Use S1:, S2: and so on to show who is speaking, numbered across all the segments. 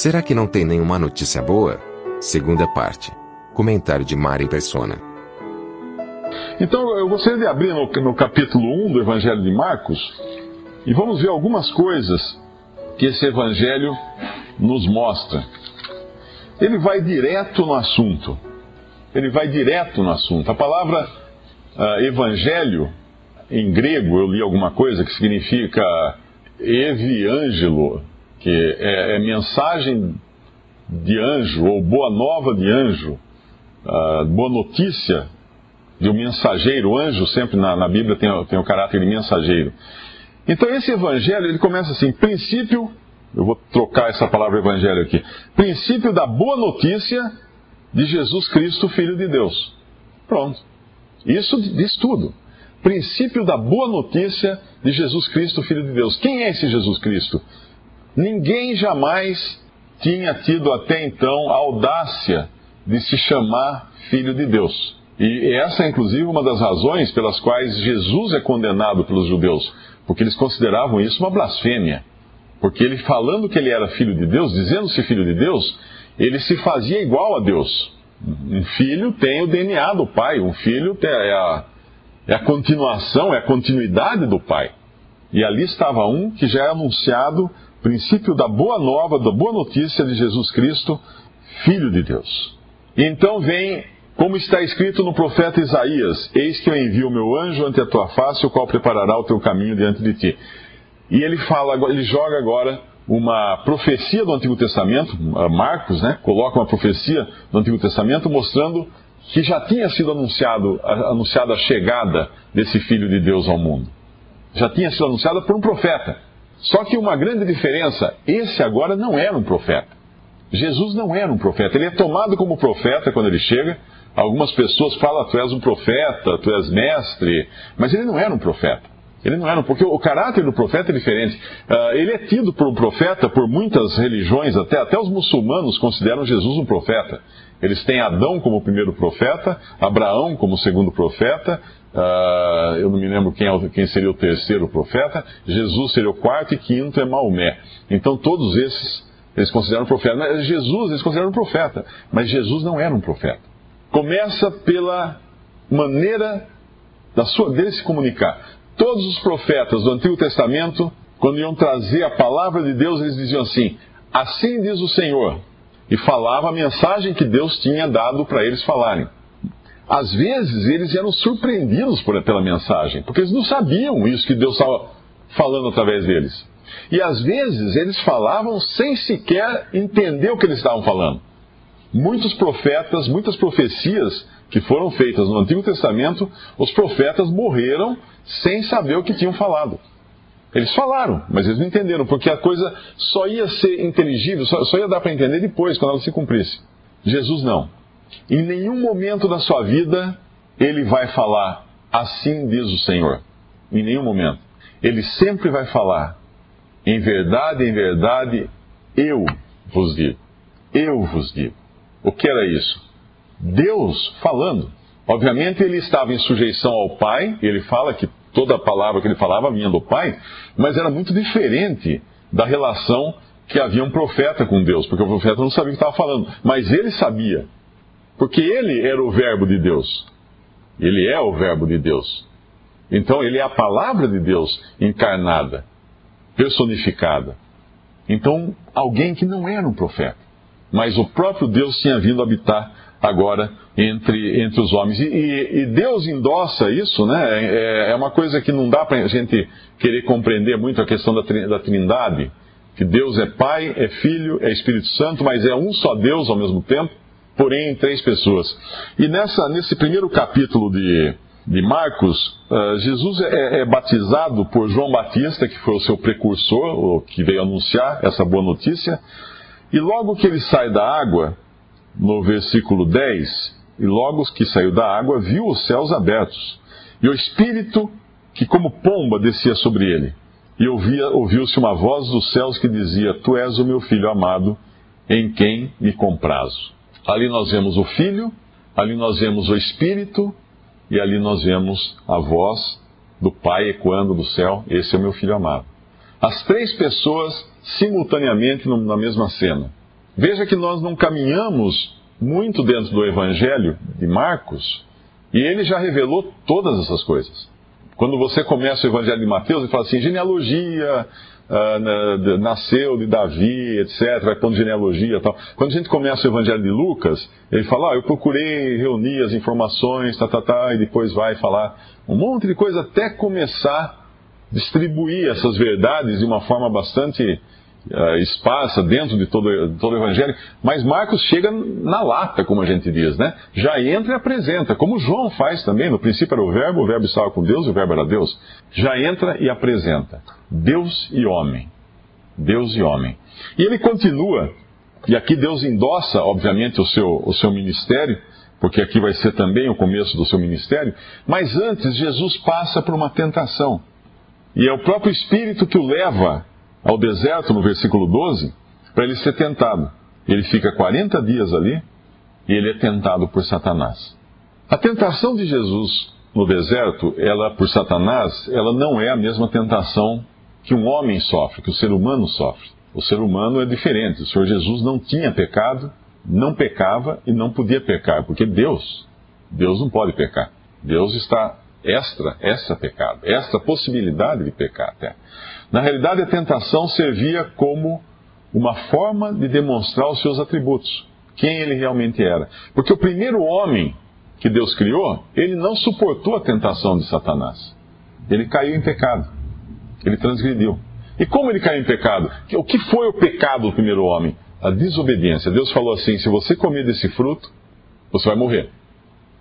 S1: Será que não tem nenhuma notícia boa? Segunda parte. Comentário de Mari Persona.
S2: Então, eu gostaria de abrir no, no capítulo 1 do Evangelho de Marcos e vamos ver algumas coisas que esse Evangelho nos mostra. Ele vai direto no assunto. Ele vai direto no assunto. A palavra ah, Evangelho, em grego, eu li alguma coisa que significa eviângelo, que é, é mensagem de anjo, ou boa nova de anjo, ah, boa notícia de um mensageiro. O anjo sempre na, na Bíblia tem, tem o caráter de mensageiro. Então esse evangelho, ele começa assim, princípio, eu vou trocar essa palavra evangelho aqui, princípio da boa notícia de Jesus Cristo, Filho de Deus. Pronto. Isso diz tudo. Princípio da boa notícia de Jesus Cristo, Filho de Deus. Quem é esse Jesus Cristo? Ninguém jamais tinha tido até então a audácia de se chamar Filho de Deus. E essa é, inclusive, uma das razões pelas quais Jesus é condenado pelos judeus, porque eles consideravam isso uma blasfêmia. Porque ele, falando que ele era filho de Deus, dizendo-se filho de Deus, ele se fazia igual a Deus. Um filho tem o DNA do pai, um filho é a, é a continuação, é a continuidade do pai. E ali estava um que já é anunciado, princípio da boa nova, da boa notícia de Jesus Cristo, filho de Deus. Então vem como está escrito no profeta Isaías: Eis que eu envio o meu anjo ante a tua face, o qual preparará o teu caminho diante de ti. E ele fala, ele joga agora uma profecia do Antigo Testamento, Marcos, né, coloca uma profecia do Antigo Testamento mostrando que já tinha sido anunciado, anunciada a chegada desse Filho de Deus ao mundo. Já tinha sido anunciada por um profeta. Só que uma grande diferença, esse agora não era um profeta. Jesus não era um profeta. Ele é tomado como profeta quando ele chega. Algumas pessoas falam, tu és um profeta, tu és mestre, mas ele não era um profeta. Ele não era, porque o caráter do profeta é diferente. Uh, ele é tido por um profeta por muitas religiões, até, até os muçulmanos consideram Jesus um profeta. Eles têm Adão como primeiro profeta, Abraão como segundo profeta, uh, eu não me lembro quem, é, quem seria o terceiro profeta, Jesus seria o quarto e quinto é Maomé. Então todos esses eles consideram profeta. Mas Jesus eles consideram profeta, mas Jesus não era um profeta. Começa pela maneira da sua, dele se comunicar. Todos os profetas do Antigo Testamento, quando iam trazer a palavra de Deus, eles diziam assim: Assim diz o Senhor. E falava a mensagem que Deus tinha dado para eles falarem. Às vezes eles eram surpreendidos por, pela mensagem, porque eles não sabiam isso que Deus estava falando através deles. E às vezes eles falavam sem sequer entender o que eles estavam falando. Muitos profetas, muitas profecias que foram feitas no Antigo Testamento, os profetas morreram sem saber o que tinham falado. Eles falaram, mas eles não entenderam, porque a coisa só ia ser inteligível, só, só ia dar para entender depois, quando ela se cumprisse. Jesus não. Em nenhum momento da sua vida ele vai falar, assim diz o Senhor. Em nenhum momento. Ele sempre vai falar, em verdade, em verdade, eu vos digo. Eu vos digo. O que era isso? Deus falando. Obviamente ele estava em sujeição ao Pai, ele fala que toda a palavra que ele falava vinha do Pai, mas era muito diferente da relação que havia um profeta com Deus, porque o profeta não sabia o que estava falando, mas ele sabia, porque ele era o Verbo de Deus. Ele é o Verbo de Deus. Então ele é a palavra de Deus encarnada, personificada. Então, alguém que não era um profeta, mas o próprio Deus tinha vindo habitar agora entre, entre os homens. E, e, e Deus endossa isso, né? É, é uma coisa que não dá para a gente querer compreender muito a questão da, da Trindade, que Deus é Pai, é Filho, é Espírito Santo, mas é um só Deus ao mesmo tempo, porém em três pessoas. E nessa, nesse primeiro capítulo de, de Marcos, uh, Jesus é, é, batizado por João Batista, que foi o seu precursor, o que veio anunciar essa boa notícia, e logo que ele sai da água, no versículo 10, e logo que saiu da água, viu os céus abertos, e o Espírito que como pomba descia sobre ele. E ouviu-se uma voz dos céus que dizia: Tu és o meu filho amado, em quem me comprazo. Ali nós vemos o Filho, ali nós vemos o Espírito, e ali nós vemos a voz do Pai ecoando do céu: Esse é o meu filho amado. As três pessoas simultaneamente na mesma cena. Veja que nós não caminhamos muito dentro do Evangelho de Marcos e ele já revelou todas essas coisas. Quando você começa o Evangelho de Mateus e fala assim, genealogia, uh, nasceu de Davi, etc., vai pondo genealogia e tal. Quando a gente começa o Evangelho de Lucas, ele fala, ah, eu procurei reunir as informações, tá, tá, tá, e depois vai falar um monte de coisa até começar a distribuir essas verdades de uma forma bastante uh, dentro de todo, todo o Evangelho, mas Marcos chega na lata, como a gente diz, né? Já entra e apresenta, como João faz também. No princípio era o Verbo, o Verbo estava com Deus o Verbo era Deus. Já entra e apresenta. Deus e homem. Deus e homem. E ele continua, e aqui Deus endossa, obviamente, o seu, o seu ministério, porque aqui vai ser também o começo do seu ministério, mas antes Jesus passa por uma tentação. E é o próprio Espírito que o leva ao deserto, no versículo 12, para ele ser tentado. Ele fica 40 dias ali e ele é tentado por Satanás. A tentação de Jesus no deserto, ela por Satanás, ela não é a mesma tentação que um homem sofre, que o ser humano sofre. O ser humano é diferente. O Senhor Jesus não tinha pecado, não pecava e não podia pecar, porque Deus, Deus não pode pecar. Deus está extra, extra pecado, extra possibilidade de pecar até. Na realidade, a tentação servia como uma forma de demonstrar os seus atributos, quem ele realmente era. Porque o primeiro homem que Deus criou, ele não suportou a tentação de Satanás. Ele caiu em pecado. Ele transgrediu. E como ele caiu em pecado? O que foi o pecado do primeiro homem? A desobediência. Deus falou assim: se você comer desse fruto, você vai morrer.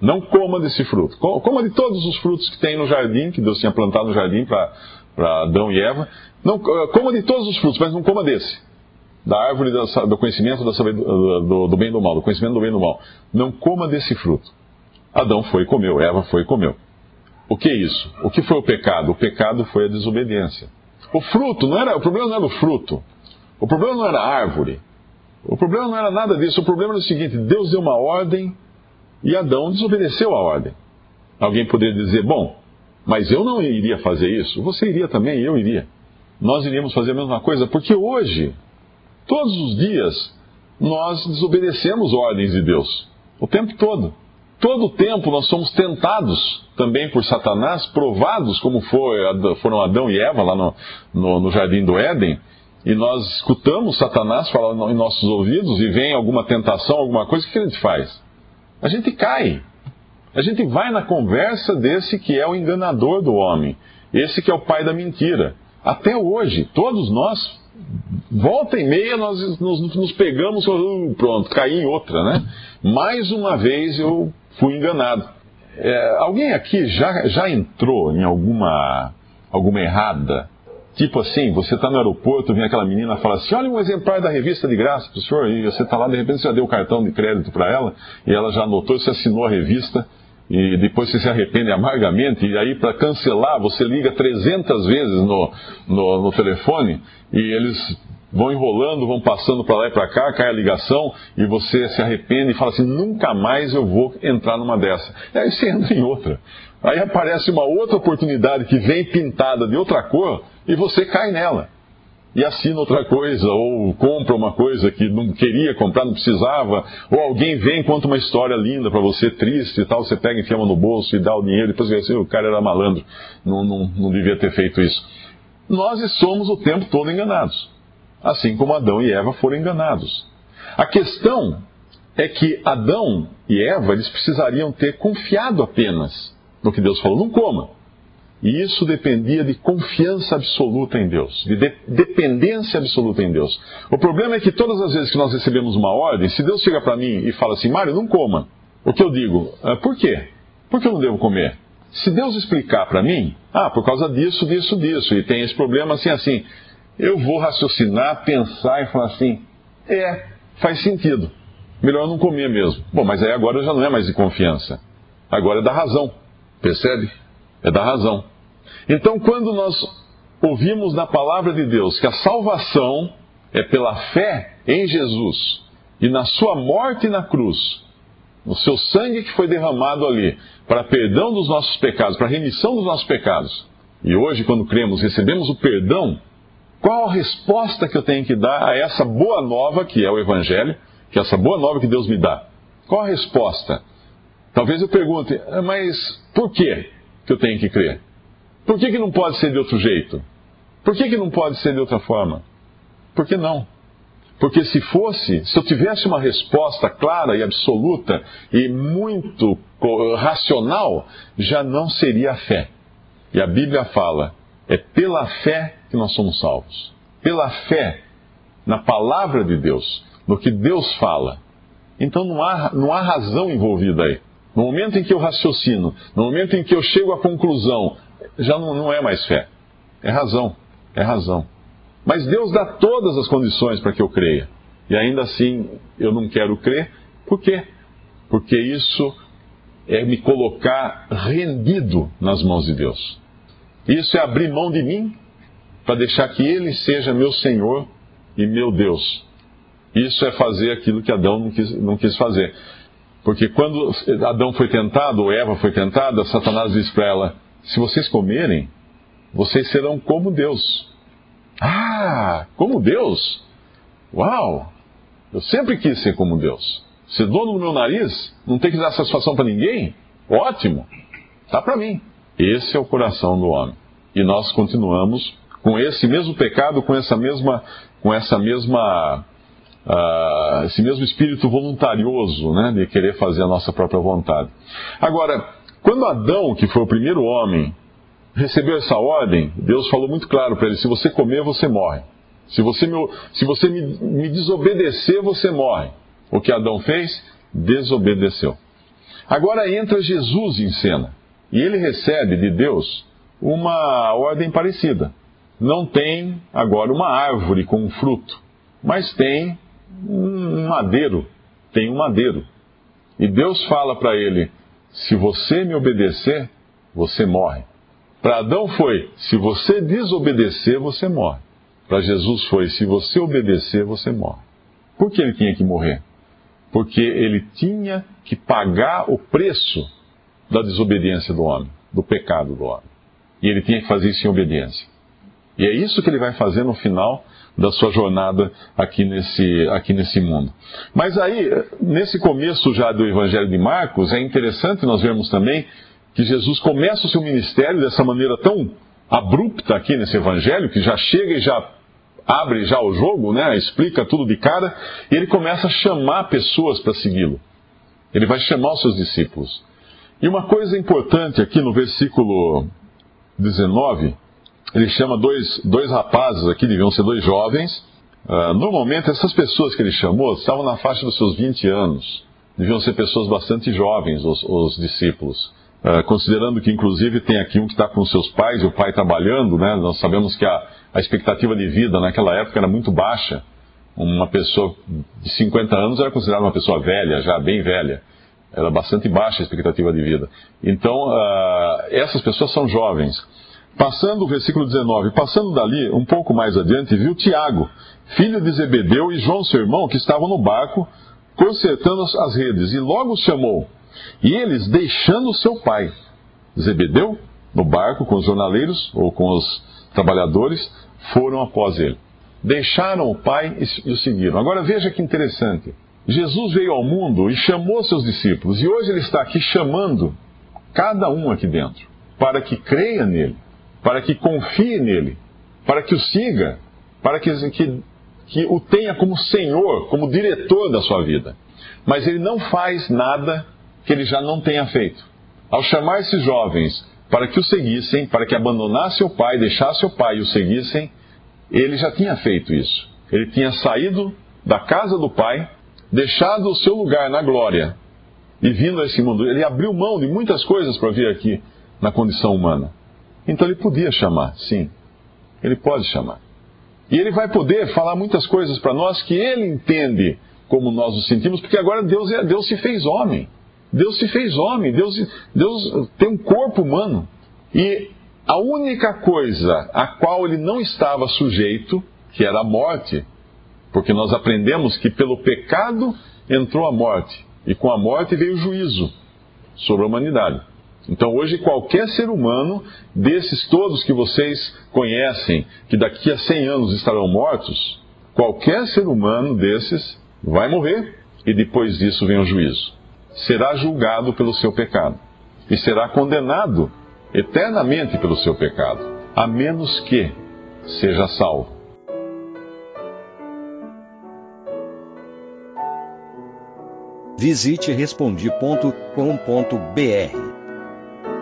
S2: Não coma desse fruto. Coma de todos os frutos que tem no jardim, que Deus tinha plantado no jardim para Adão e Eva. Não, coma de todos os frutos, mas não coma desse. Da árvore do conhecimento do bem e do mal, do conhecimento do bem e do mal. Não coma desse fruto. Adão foi e comeu, Eva foi e comeu. O que é isso? O que foi o pecado? O pecado foi a desobediência. O fruto, não era, o problema não era o fruto. O problema não era a árvore. O problema não era nada disso. O problema era o seguinte: Deus deu uma ordem e Adão desobedeceu a ordem. Alguém poderia dizer, bom, mas eu não iria fazer isso. Você iria também, eu iria. Nós iríamos fazer a mesma coisa, porque hoje, todos os dias, nós desobedecemos ordens de Deus. O tempo todo. Todo o tempo nós somos tentados também por Satanás, provados como foi, foram Adão e Eva lá no, no, no jardim do Éden, e nós escutamos Satanás falar em nossos ouvidos e vem alguma tentação, alguma coisa, o que a gente faz? A gente cai. A gente vai na conversa desse que é o enganador do homem, esse que é o pai da mentira. Até hoje, todos nós, volta e meia, nós nos, nos pegamos, uh, pronto, caí em outra, né? Mais uma vez eu fui enganado. É, alguém aqui já, já entrou em alguma, alguma errada? Tipo assim, você está no aeroporto, vem aquela menina e fala assim: olha um exemplar da revista de graça para o senhor, e você está lá, de repente você já deu o cartão de crédito para ela, e ela já anotou, você assinou a revista, e depois você se arrepende amargamente, e aí para cancelar você liga 300 vezes no, no, no, telefone e eles vão enrolando, vão passando para lá e para cá, cai a ligação e você se arrepende e fala assim: nunca mais eu vou entrar numa dessa. E aí você entra em outra. Aí aparece uma outra oportunidade que vem pintada de outra cor e você cai nela e assina outra coisa, ou compra uma coisa que não queria comprar, não precisava, ou alguém vem e conta uma história linda para você, triste e tal, você pega, enfia no bolso e dá o dinheiro, depois vê assim, o cara era malandro, não, não, não devia ter feito isso. Nós somos o tempo todo enganados, assim como Adão e Eva foram enganados. A questão é que Adão e Eva, eles precisariam ter confiado apenas no que Deus falou, não coma. E isso dependia de confiança absoluta em Deus, de, de dependência absoluta em Deus. O problema é que todas as vezes que nós recebemos uma ordem, se Deus chega para mim e fala assim, Mário, não coma. O que eu digo? Ah, por quê? Por que eu não devo comer? Se Deus explicar para mim, ah, por causa disso, disso, disso, e tem esse problema assim, assim, eu vou raciocinar, pensar e falar assim: é, faz sentido. Melhor não comer mesmo. Bom, mas aí agora já não é mais de confiança. Agora é da razão. Percebe? É da razão. Então, quando nós ouvimos na palavra de Deus que a salvação é pela fé em Jesus e na sua morte na cruz, no seu sangue que foi derramado ali, para perdão dos nossos pecados, para remissão dos nossos pecados. E hoje, quando cremos, recebemos o perdão. Qual a resposta que eu tenho que dar a essa boa nova que é o Evangelho, que é essa boa nova que Deus me dá? Qual a resposta? Talvez eu pergunte, ah, mas por que eu tenho que crer? Por que, que não pode ser de outro jeito? Por que, que não pode ser de outra forma? Por que não? Porque se fosse, se eu tivesse uma resposta clara e absoluta e muito racional, já não seria a fé. E a Bíblia fala: é pela fé que nós somos salvos. Pela fé na palavra de Deus, no que Deus fala. Então não há, não há razão envolvida aí. No momento em que eu raciocino, no momento em que eu chego à conclusão, já não, não é mais fé. É razão. É razão. Mas Deus dá todas as condições para que eu creia. E ainda assim eu não quero crer. Por quê? Porque isso é me colocar rendido nas mãos de Deus. Isso é abrir mão de mim para deixar que Ele seja meu Senhor e meu Deus. Isso é fazer aquilo que Adão não quis, não quis fazer. Porque quando Adão foi tentado, ou Eva foi tentada, Satanás disse para ela: Se vocês comerem, vocês serão como Deus. Ah, como Deus? Uau! Eu sempre quis ser como Deus. Ser dono do meu nariz, não ter que dar satisfação para ninguém? Ótimo! Tá para mim. Esse é o coração do homem. E nós continuamos com esse mesmo pecado, com essa mesma, com essa mesma, uh, esse mesmo espírito voluntarioso, né, de querer fazer a nossa própria vontade. Agora, quando Adão, que foi o primeiro homem, recebeu essa ordem, Deus falou muito claro para ele: se você comer, você morre. Se você, me, se você me, me desobedecer, você morre. O que Adão fez? Desobedeceu. Agora entra Jesus em cena. E ele recebe de Deus uma ordem parecida. Não tem agora uma árvore com um fruto, mas tem um madeiro. Tem um madeiro. E Deus fala para ele: se você me obedecer, você morre. Para Adão foi: se você desobedecer, você morre. Para Jesus foi: se você obedecer, você morre. Por que ele tinha que morrer? Porque ele tinha que pagar o preço da desobediência do homem, do pecado do homem. E ele tinha que fazer isso em obediência. E é isso que ele vai fazer no final da sua jornada aqui nesse, aqui nesse mundo. Mas aí, nesse começo já do Evangelho de Marcos, é interessante nós vermos também que Jesus começa o seu ministério dessa maneira tão abrupta aqui nesse evangelho, que já chega e já abre já o jogo, né? explica tudo de cara, e ele começa a chamar pessoas para segui-lo. Ele vai chamar os seus discípulos. E uma coisa importante aqui no versículo 19, ele chama dois, dois rapazes aqui, deviam ser dois jovens. Uh, normalmente, essas pessoas que ele chamou estavam na faixa dos seus 20 anos. Deviam ser pessoas bastante jovens, os, os discípulos. Uh, considerando que, inclusive, tem aqui um que está com seus pais e o pai trabalhando, né? Nós sabemos que a, a expectativa de vida naquela época era muito baixa. Uma pessoa de 50 anos era considerada uma pessoa velha, já bem velha. Era bastante baixa a expectativa de vida. Então, uh, essas pessoas são jovens. Passando o versículo 19, passando dali, um pouco mais adiante, viu Tiago, filho de Zebedeu, e João, seu irmão, que estavam no barco, consertando as redes, e logo os chamou. E eles, deixando seu pai, Zebedeu, no barco com os jornaleiros ou com os trabalhadores, foram após ele. Deixaram o pai e o seguiram. Agora veja que interessante. Jesus veio ao mundo e chamou seus discípulos, e hoje ele está aqui chamando cada um aqui dentro, para que creia nele, para que confie nele, para que o siga, para que, que, que o tenha como Senhor, como diretor da sua vida. Mas ele não faz nada que ele já não tenha feito. Ao chamar esses jovens para que o seguissem, para que abandonassem o pai, deixassem o pai e o seguissem, ele já tinha feito isso. Ele tinha saído da casa do pai, deixado o seu lugar na glória e vindo a esse mundo. Ele abriu mão de muitas coisas para vir aqui na condição humana. Então ele podia chamar, sim. Ele pode chamar. E ele vai poder falar muitas coisas para nós que ele entende como nós o sentimos, porque agora Deus, é, Deus se fez homem. Deus se fez homem, Deus, Deus tem um corpo humano. E a única coisa a qual ele não estava sujeito, que era a morte, porque nós aprendemos que pelo pecado entrou a morte, e com a morte veio o juízo sobre a humanidade. Então hoje qualquer ser humano, desses todos que vocês conhecem, que daqui a 100 anos estarão mortos, qualquer ser humano desses vai morrer e depois disso vem o juízo. Será julgado pelo seu pecado e será condenado eternamente pelo seu pecado, a menos que seja salvo.
S3: Visite respondi.com.br